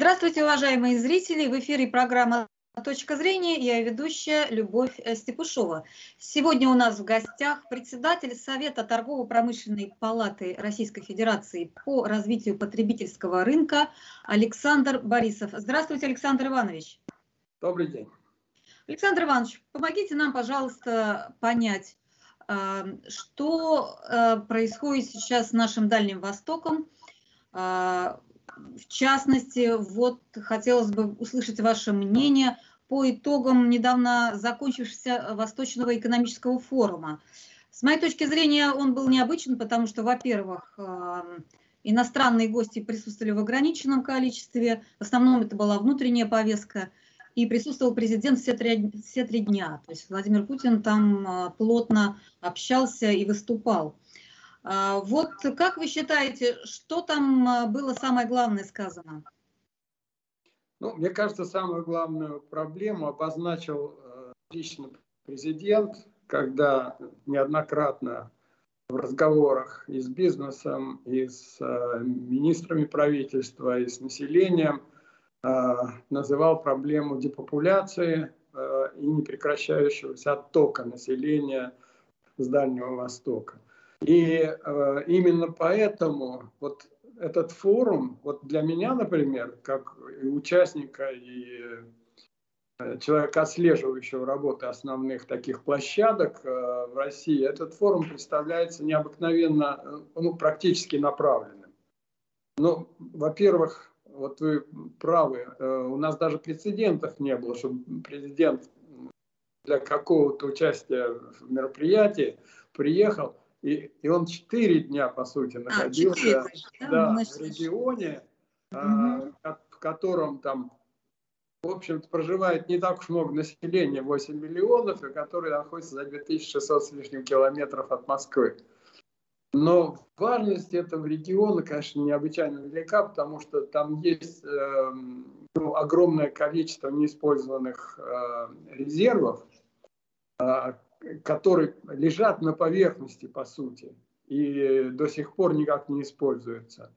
Здравствуйте, уважаемые зрители! В эфире программа «Точка зрения». Я ведущая Любовь Степушова. Сегодня у нас в гостях председатель Совета торгово-промышленной палаты Российской Федерации по развитию потребительского рынка Александр Борисов. Здравствуйте, Александр Иванович. Добрый день. Александр Иванович, помогите нам, пожалуйста, понять, э, что э, происходит сейчас с нашим Дальним Востоком, э, в частности, вот хотелось бы услышать ваше мнение по итогам недавно закончившегося Восточного экономического форума. С моей точки зрения, он был необычен, потому что, во-первых, эм, иностранные гости присутствовали в ограниченном количестве, в основном это была внутренняя повестка, и присутствовал президент все три, все три дня. То есть Владимир Путин там э, плотно общался и выступал. А, вот как вы считаете, что там а, было самое главное сказано? Ну, мне кажется, самую главную проблему обозначил э, лично президент, когда неоднократно в разговорах и с бизнесом, и с э, министрами правительства, и с населением э, называл проблему депопуляции и непрекращающегося оттока населения с Дальнего Востока. И э, именно поэтому вот этот форум, вот для меня, например, как и участника и э, человека, отслеживающего работы основных таких площадок э, в России, этот форум представляется необыкновенно, э, ну, практически направленным. Ну, во-первых, вот вы правы, э, у нас даже прецедентов не было, чтобы президент для какого-то участия в мероприятии приехал – и, и он четыре дня, по сути, а, находился а, 4, да, да, в регионе, угу. а, в котором там, в общем-то, проживает не так уж много населения, 8 миллионов, и который находится за 2600 с лишним километров от Москвы. Но важность этого региона, конечно, необычайно велика, потому что там есть э, ну, огромное количество неиспользованных э, резервов, э, которые лежат на поверхности, по сути, и до сих пор никак не используются.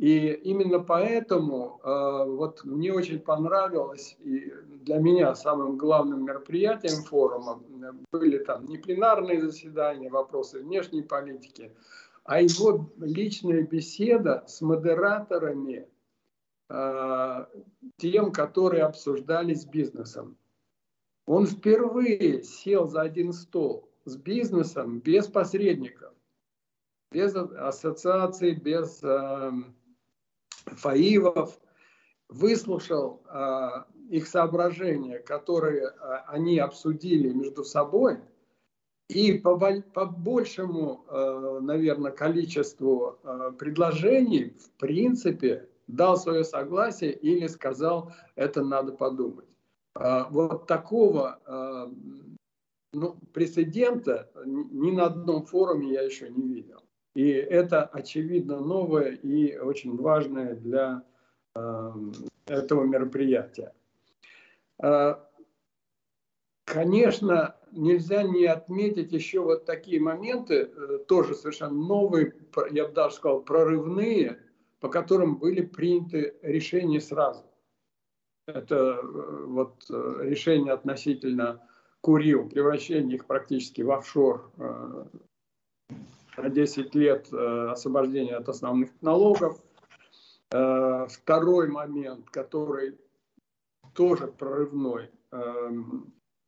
И именно поэтому э, вот мне очень понравилось, и для меня самым главным мероприятием форума были там не пленарные заседания, вопросы внешней политики, а его личная беседа с модераторами, э, тем, которые обсуждали с бизнесом. Он впервые сел за один стол с бизнесом без посредников, без ассоциаций, без э, фаивов, выслушал э, их соображения, которые э, они обсудили между собой, и по, по большему, э, наверное, количеству э, предложений, в принципе, дал свое согласие или сказал, это надо подумать. А, вот такого а, ну, прецедента ни на одном форуме я еще не видел. И это, очевидно, новое и очень важное для а, этого мероприятия. Конечно, нельзя не отметить еще вот такие моменты, э, тоже совершенно новые, я бы даже сказал, прорывные, по которым были приняты решения сразу. Это э, вот э, решение относительно Курил, превращение их практически в офшор э, на 10 лет освобождения от основных налогов. Второй момент, который тоже прорывной,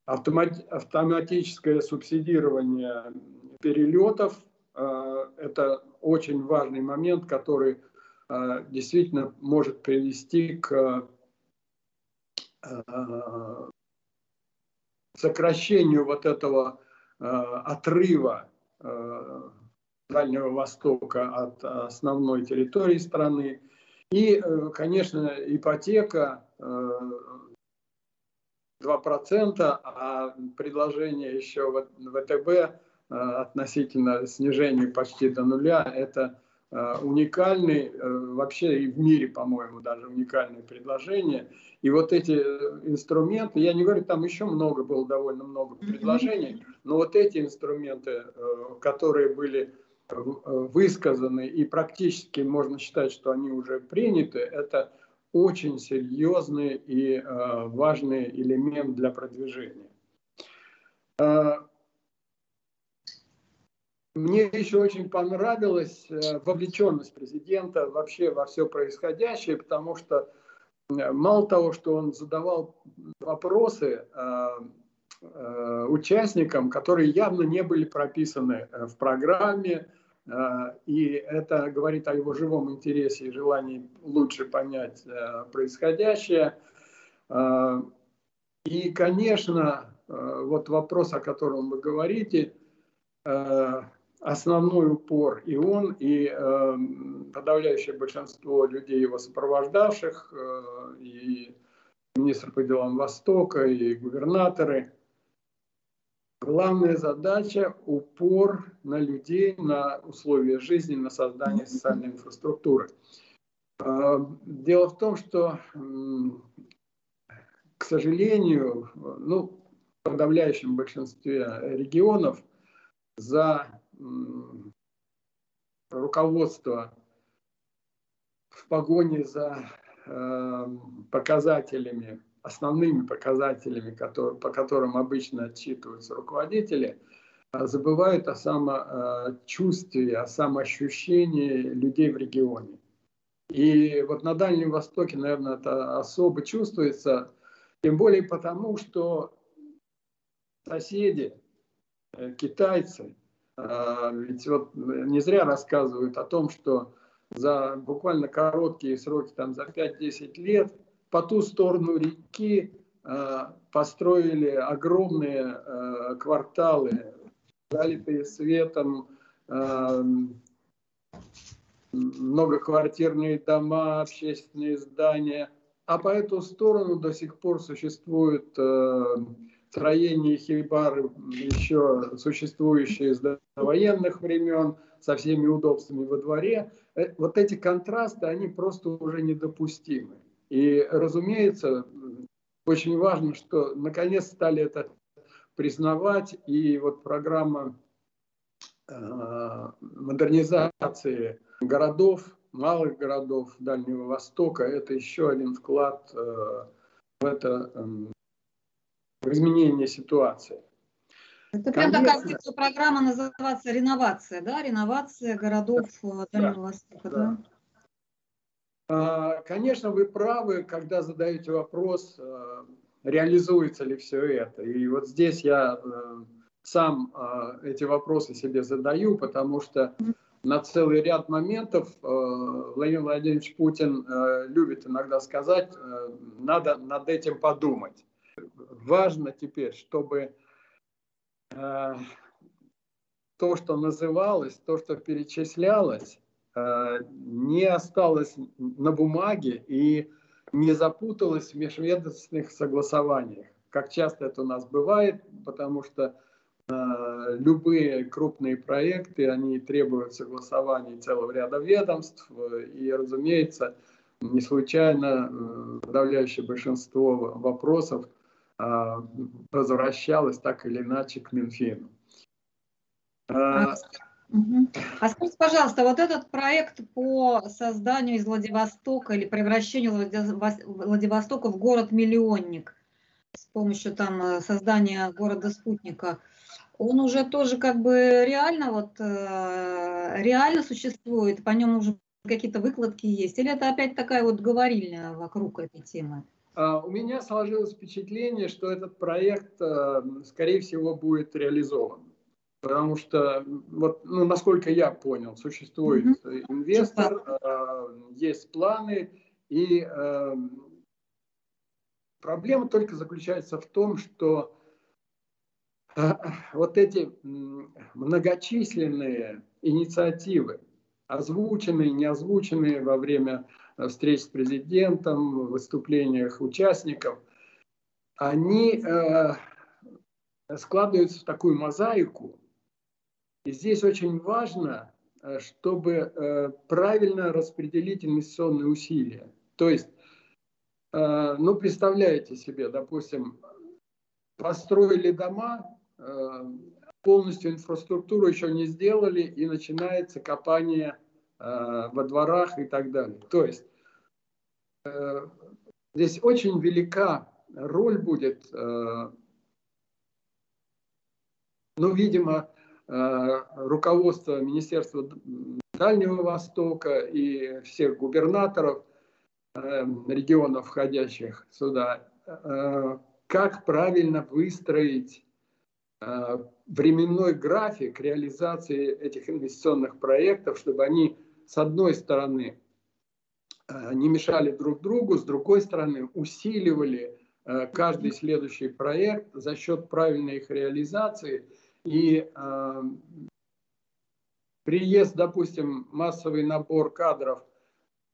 автоматическое субсидирование перелетов. Это очень важный момент, который действительно может привести к сокращению вот этого э, отрыва э, Дальнего Востока от основной территории страны. И, конечно, ипотека 2%, а предложение еще ВТБ относительно снижения почти до нуля, это Э, уникальный, э, вообще и в мире, по-моему, даже уникальное предложение. И вот эти э, инструменты, я не говорю, там еще много было, довольно много предложений, но вот эти инструменты, которые были высказаны и практически можно считать, что они уже приняты, это очень серьезный и э, важный элемент для продвижения. Э, мне еще очень понравилась э, вовлеченность президента вообще во все происходящее, потому что э, мало того, что он задавал вопросы э, участникам, которые явно не были прописаны в программе, и это говорит о его живом интересе и желании лучше понять происходящее. И, конечно, вот вопрос, о котором вы говорите, основной упор и он, и э, подавляющее большинство людей, его сопровождавших, э, и министр по делам Востока, и губернаторы. Главная задача – упор на людей, на условия жизни, на создание социальной инфраструктуры. Э, дело в том, что, к сожалению, ну, в подавляющем большинстве регионов за руководство в погоне за э, показателями, основными показателями, по которым обычно отчитываются руководители, э, забывают о самочувствии, о самоощущении людей в регионе. И вот на Дальнем Востоке, наверное, это особо чувствуется, тем более потому, что соседи, э, китайцы, ведь вот не зря рассказывают о том, что за буквально короткие сроки, там за 5-10 лет, по ту сторону реки а, построили огромные а, кварталы, залитые светом, многоквартирные дома, общественные здания. А по эту сторону до сих пор существуют строение хибар еще существующие с военных времен, со всеми удобствами во дворе. Э, вот эти контрасты, они просто уже недопустимы. И, разумеется, очень важно, что наконец стали это признавать, и вот программа э, модернизации городов, малых городов Дальнего Востока, это еще один вклад э, в это эм, в изменение ситуации. Это прям Конечно. такая программа называется реновация, да? Реновация городов да, Дальнего да, Востока, да? да? Конечно, вы правы, когда задаете вопрос, э, реализуется ли все это. И вот здесь я э, сам э, эти вопросы себе задаю, потому что на целый ряд моментов Владимир Владимирович Путин любит иногда сказать, надо над этим подумать важно теперь, чтобы э, то, что называлось, то, что перечислялось, э, не осталось на бумаге и не запуталось в межведомственных согласованиях. Как часто это у нас бывает, потому что э, любые крупные проекты, они требуют согласования целого ряда ведомств, и, разумеется, не случайно э, подавляющее большинство вопросов – возвращалась так или иначе к Минфину. А, а скажите, пожалуйста, вот этот проект по созданию из Владивостока или превращению Владивостока в город-миллионник с помощью там э, создания города-спутника, он уже тоже как бы реально вот э, реально существует, по нему уже какие-то выкладки есть, или это опять такая вот говорильня вокруг этой темы? А, у меня сложилось впечатление, что этот проект, э, скорее всего, будет реализован. Потому что, вот, ну, насколько я понял, существует mm-hmm. инвестор, э, есть планы, и э, проблема только заключается в том, что вот эти многочисленные инициативы, озвученные, не озвученные во время встреч с президентом, выступлениях участников, они э, складываются в такую мозаику. И здесь очень важно, э, чтобы э, правильно распределить инвестиционные усилия. То есть, э, ну, представляете себе, допустим, построили дома, э, полностью инфраструктуру еще не сделали, и начинается копание Э, во дворах и так далее. То есть здесь очень велика роль будет, ну, видимо, руководство Министерства Дальнего Востока и всех губернаторов регионов, входящих сюда, как правильно выстроить Э, временной график реализации этих инвестиционных проектов, чтобы они, с одной стороны, э, не мешали друг другу, с другой стороны, усиливали э, каждый следующий проект за счет правильной их реализации. И приезд, допустим, массовый набор кадров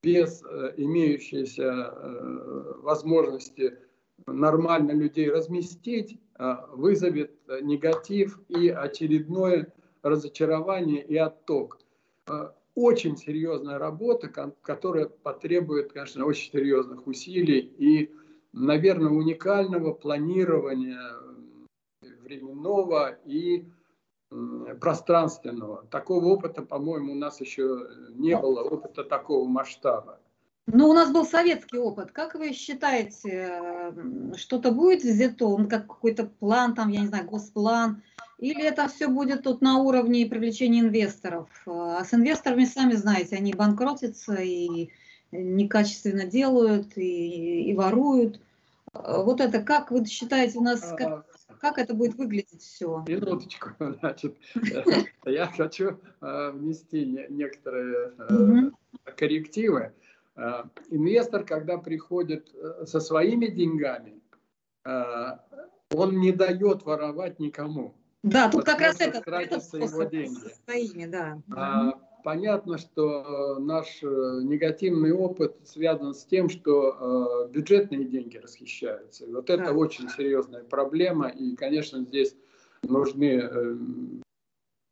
без имеющейся возможности нормально людей разместить, а, вызовет негатив и очередное разочарование и отток. Очень серьезная работа, которая потребует, конечно, очень серьезных усилий и, наверное, уникального планирования временного и пространственного. Такого опыта, по-моему, у нас еще не было, опыта такого масштаба. Ну, у нас был советский опыт. Как вы считаете, что-то будет взято, он как какой-то план, там, я не знаю, госплан, или это все будет тут на уровне привлечения инвесторов? А с инвесторами, сами знаете, они банкротятся и некачественно делают, и, и воруют. Вот это, как вы считаете, у нас, как, как это будет выглядеть все? Минуточку, значит, я хочу э, внести некоторые э, коррективы. Э, инвестор, когда приходит э, со своими деньгами, э, он не дает воровать никому. Да, тут как раз это, это его деньги. своими, да. А, понятно, что наш негативный опыт связан с тем, что бюджетные деньги расхищаются. И вот да. это очень серьезная проблема, и, конечно, здесь нужны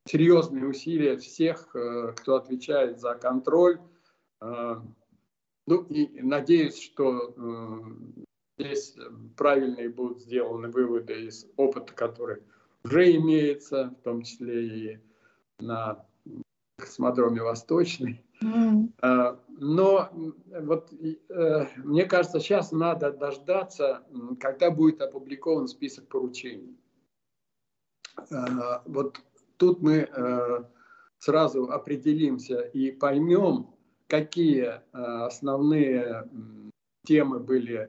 серьезные усилия всех, кто отвечает за контроль, ну и надеюсь, что э, здесь правильные будут сделаны выводы из опыта, который уже имеется, в том числе и на космодроме Восточный. Mm. Э, но вот э, мне кажется, сейчас надо дождаться, когда будет опубликован список поручений. Э, вот тут мы э, сразу определимся и поймем, какие э, основные темы были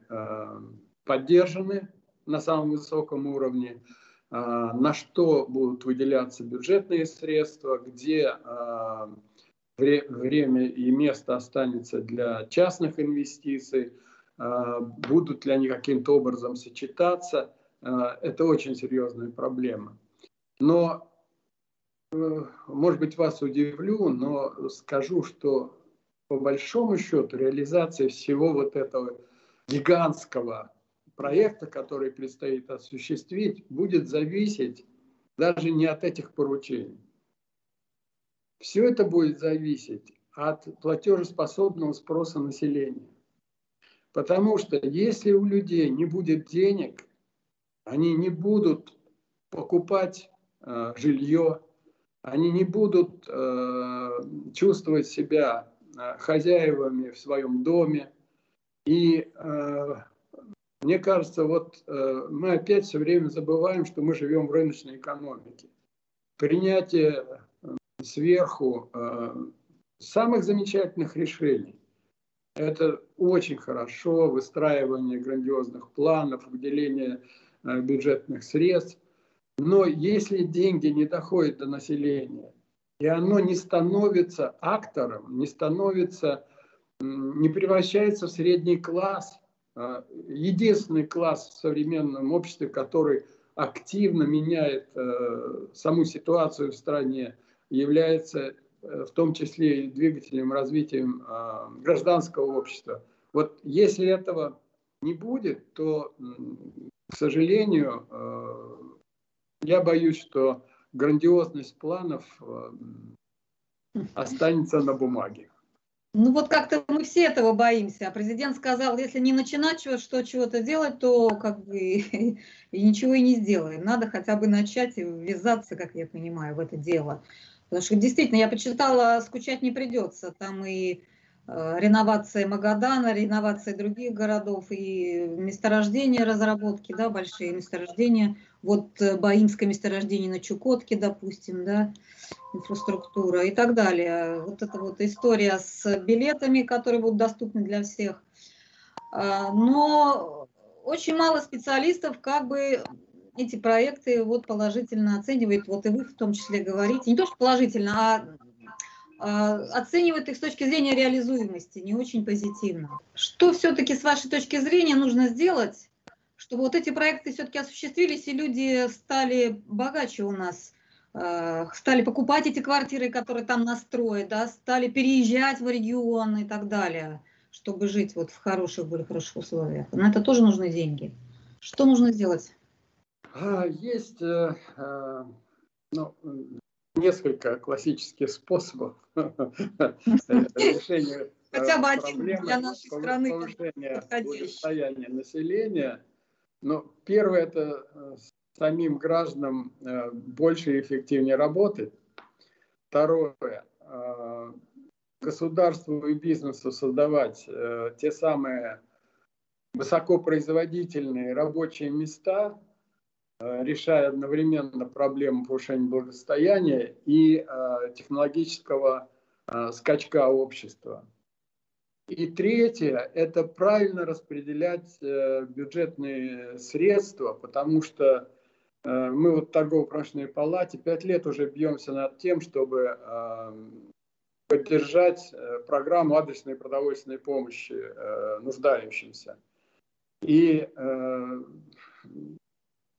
поддержаны на самом высоком уровне, на что будут выделяться бюджетные средства, где время и место останется для частных инвестиций, будут ли они каким-то образом сочетаться. Это очень серьезная проблема. Но, может быть, вас удивлю, но скажу, что по большому счету реализация всего вот этого гигантского проекта, который предстоит осуществить, будет зависеть даже не от этих поручений. Все это будет зависеть от платежеспособного спроса населения. Потому что если у людей не будет денег, они не будут покупать э, жилье, они не будут э, чувствовать себя Э, хозяевами в своем доме. И э, мне кажется, вот э, мы опять все время забываем, что мы живем в рыночной экономике. Принятие сверху самых замечательных решений. Это очень хорошо, выстраивание грандиозных планов, выделение бюджетных средств. Но если деньги не доходят до населения, и оно не становится актором, не становится, не превращается в средний класс, единственный класс в современном обществе, который активно меняет э, саму ситуацию в стране, является э, в том числе и двигателем развития а, гражданского общества. Вот если этого не будет, то, к сожалению, э, я боюсь, что грандиозность планов останется на бумаге. Ну вот как-то мы все этого боимся. А президент сказал, если не начинать что чего-то делать, то как бы и ничего и не сделаем. Надо хотя бы начать и ввязаться, как я понимаю, в это дело. Потому что действительно, я почитала, скучать не придется. Там и э, реновация Магадана, реновация других городов и месторождения разработки, да, большие месторождения. Вот э, Баимское месторождение на Чукотке, допустим, да, инфраструктура и так далее. Вот эта вот история с билетами, которые будут доступны для всех. А, но очень мало специалистов как бы эти проекты вот положительно оценивают, вот и вы в том числе говорите, не то что положительно, а, а оценивают их с точки зрения реализуемости, не очень позитивно. Что все-таки с вашей точки зрения нужно сделать, чтобы вот эти проекты все-таки осуществились, и люди стали богаче у нас, а, стали покупать эти квартиры, которые там настроят, да, стали переезжать в регион и так далее, чтобы жить вот в хороших, более хороших условиях. На это тоже нужны деньги. Что нужно сделать? А, есть э, э, ну, несколько классических способов решения э, Хотя бы один для нашей страны повышения состояния населения. Но первое – это самим гражданам больше и эффективнее работать. Второе – государству и бизнесу создавать те самые высокопроизводительные рабочие места, Э, решая одновременно проблему повышения благосостояния и э, технологического э, скачка общества. И третье – это правильно распределять бюджетные средства, потому что мы вот в торгово-промышленной палате пять лет уже бьемся над тем, чтобы поддержать программу адресной продовольственной помощи нуждающимся. И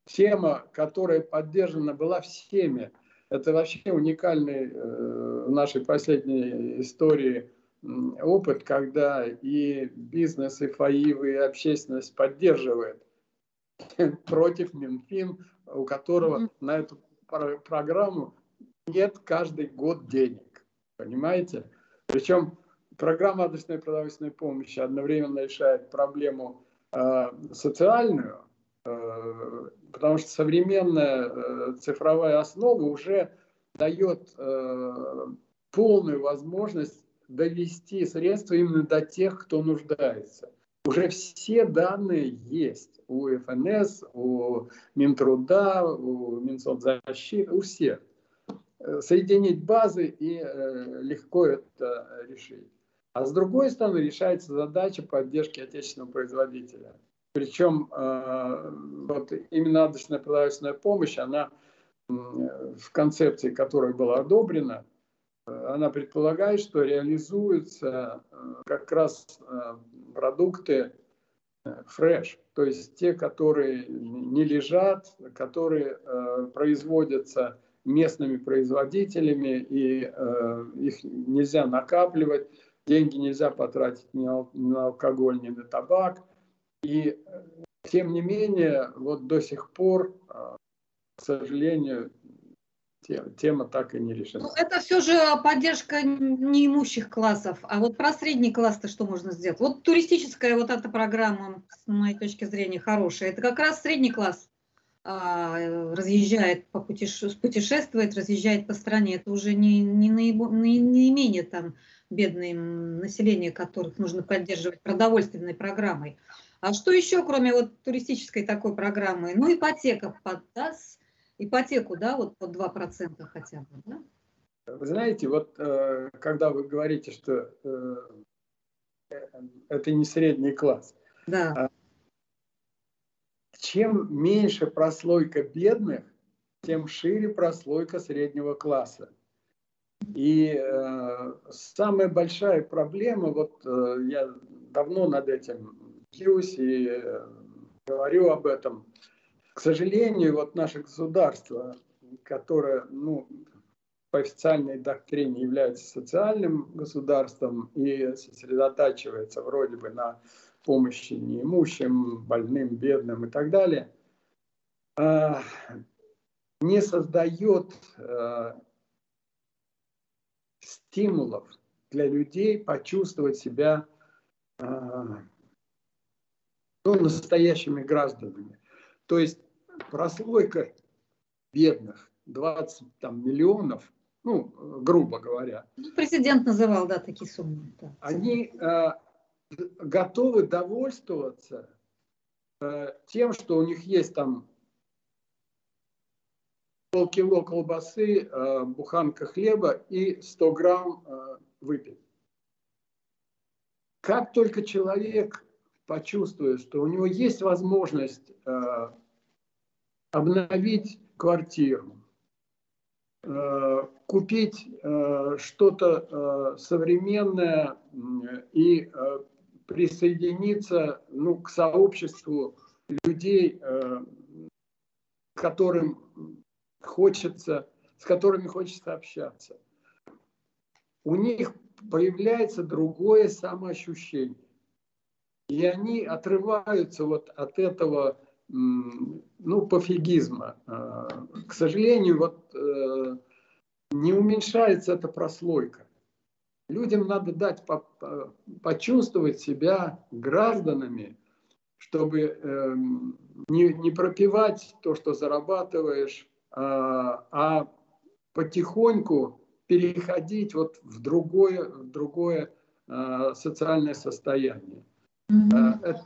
тема, которая поддержана была всеми. Это вообще уникальный э, в нашей последней истории опыт, когда и бизнес, и ФАИВ, и общественность поддерживает против Минфин, у которого mm-hmm. на эту программу нет каждый год денег. Понимаете? Причем программа адресной продовольственной помощи одновременно решает проблему э, социальную, Э, потому что современная э, цифровая основа уже дает э, полную возможность довести средства именно до тех, кто нуждается. Уже все данные есть у ФНС, у Минтруда, у Минсоцзащиты, у всех. Соединить базы и легко это решить. А с другой стороны решается задача поддержки отечественного производителя – причем э, вот именно адресная продовольственная помощь, она в концепции, которая была одобрена, э, она предполагает, что реализуются э, как раз продукты фреш, то есть те, которые не лежат, которые производятся местными производителями, и их нельзя накапливать, деньги нельзя потратить ни на алкоголь, ни на табак – и э, тем не менее, вот до сих пор, к сожалению, тема так и не решена. Ну, это все же поддержка неимущих классов. А вот про средний класс-то что можно сделать? Вот туристическая вот эта программа, с моей точки зрения, хорошая. Это как раз средний класс а, разъезжает, по путеше... путешествует, разъезжает по стране. Это уже не, не, наибо... не, не менее там бедное население, которых нужно поддерживать продовольственной программой. А что еще, кроме вот туристической такой программы? Ну, ипотека поддаст, ипотеку, да, вот под 2% хотя бы, да? Вы знаете, вот э, когда вы говорите, что э, это не средний класс, да. А чем меньше прослойка бедных, тем шире прослойка среднего класса. И э, самая большая проблема, вот э, я давно над этим бьюсь и э, говорю об этом. К сожалению, вот наше государство, которое ну, по официальной доктрине является социальным государством и сосредотачивается вроде бы на помощи неимущим, больным, бедным и так далее, а, не создает э, стимулов для людей почувствовать себя а, ну, настоящими гражданами. То есть прослойка бедных, 20 там, миллионов, ну, грубо говоря. Ну, президент называл, да, такие суммы. Да. Они э, готовы довольствоваться э, тем, что у них есть там полкило колбасы, э, буханка хлеба и 100 грамм э, выпить. Как только человек почувствует, что у него есть возможность э, обновить квартиру, э, купить э, что-то э, современное и присоединиться ну, к сообществу людей, которым хочется, с которыми хочется общаться. У них появляется другое самоощущение. И они отрываются вот от этого ну, пофигизма. А, к сожалению, вот э, не уменьшается эта прослойка. Людям надо дать почувствовать себя гражданами, чтобы эм, не, не пропивать то, что зарабатываешь, а, а потихоньку переходить вот в другое, в другое а, социальное состояние. Mm-hmm.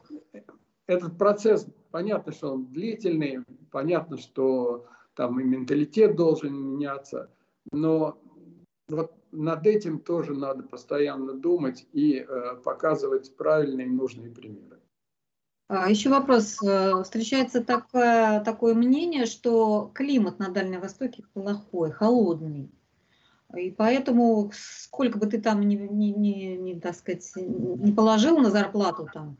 Этот процесс, понятно, что он длительный, понятно, что там и менталитет должен меняться, но вот над этим тоже надо постоянно думать и э, показывать правильные и нужные примеры. А, Еще вопрос. Э, встречается такое, такое мнение, что климат на Дальнем Востоке плохой, холодный. И поэтому, сколько бы ты там не, не, не, не, так сказать, не положил на зарплату там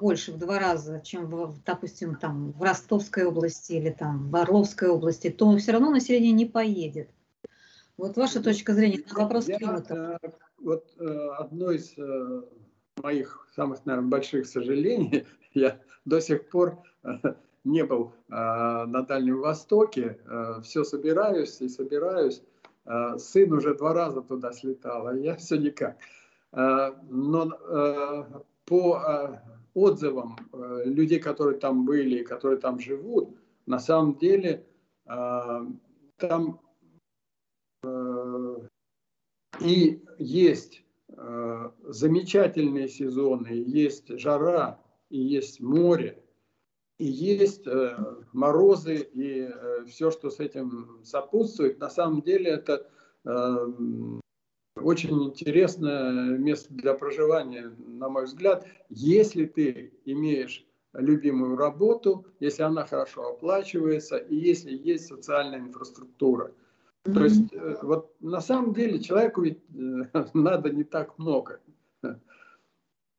больше в два раза, чем, в, допустим, там в Ростовской области или там в Орловской области, то все равно население не поедет. Вот ваша точка зрения на вопрос Я, климата. Э, вот э, одно из моих самых, наверное, больших сожалений, я до сих пор не был на Дальнем Востоке, все собираюсь и собираюсь, Э, сын уже два раза туда слетал, а я все никак. Э, но э, по отзывам людей, которые там были, которые там живут, на самом деле там и есть замечательные сезоны, есть жара, и есть море, и есть э, морозы и э, все, что с этим сопутствует. На самом деле это э, очень интересное место для проживания, на мой взгляд, если ты имеешь любимую работу, если она хорошо оплачивается и если есть социальная инфраструктура. Mm-hmm. То есть э, вот на самом деле человеку ведь э, надо не так много.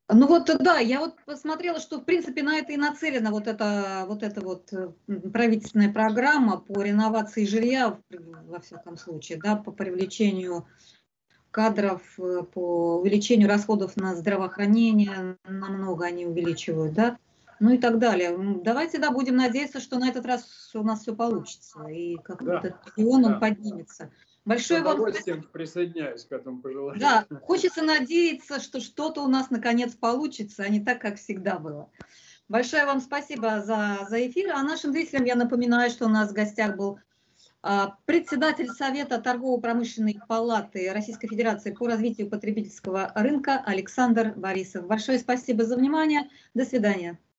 Ну вот да, я вот посмотрела, что в принципе на это и нацелена вот эта вот, эта вот э, правительственная программа по реновации жилья, во всяком случае, да, по привлечению кадров, э, по увеличению расходов на здравоохранение, намного они увеличивают, да, ну и так далее. Давайте, да, будем надеяться, что на этот раз у нас все получится, и как да. этот регион, он да. поднимется. Большое вам спасибо. присоединяюсь к этому пожеланию. Да, хочется надеяться, что что-то у нас наконец получится, а не так, как всегда было. Большое вам спасибо за, за эфир. А нашим зрителям я напоминаю, что у нас в гостях был председатель Совета торгово-промышленной палаты Российской Федерации по развитию потребительского рынка Александр Борисов. Большое спасибо за внимание. До свидания.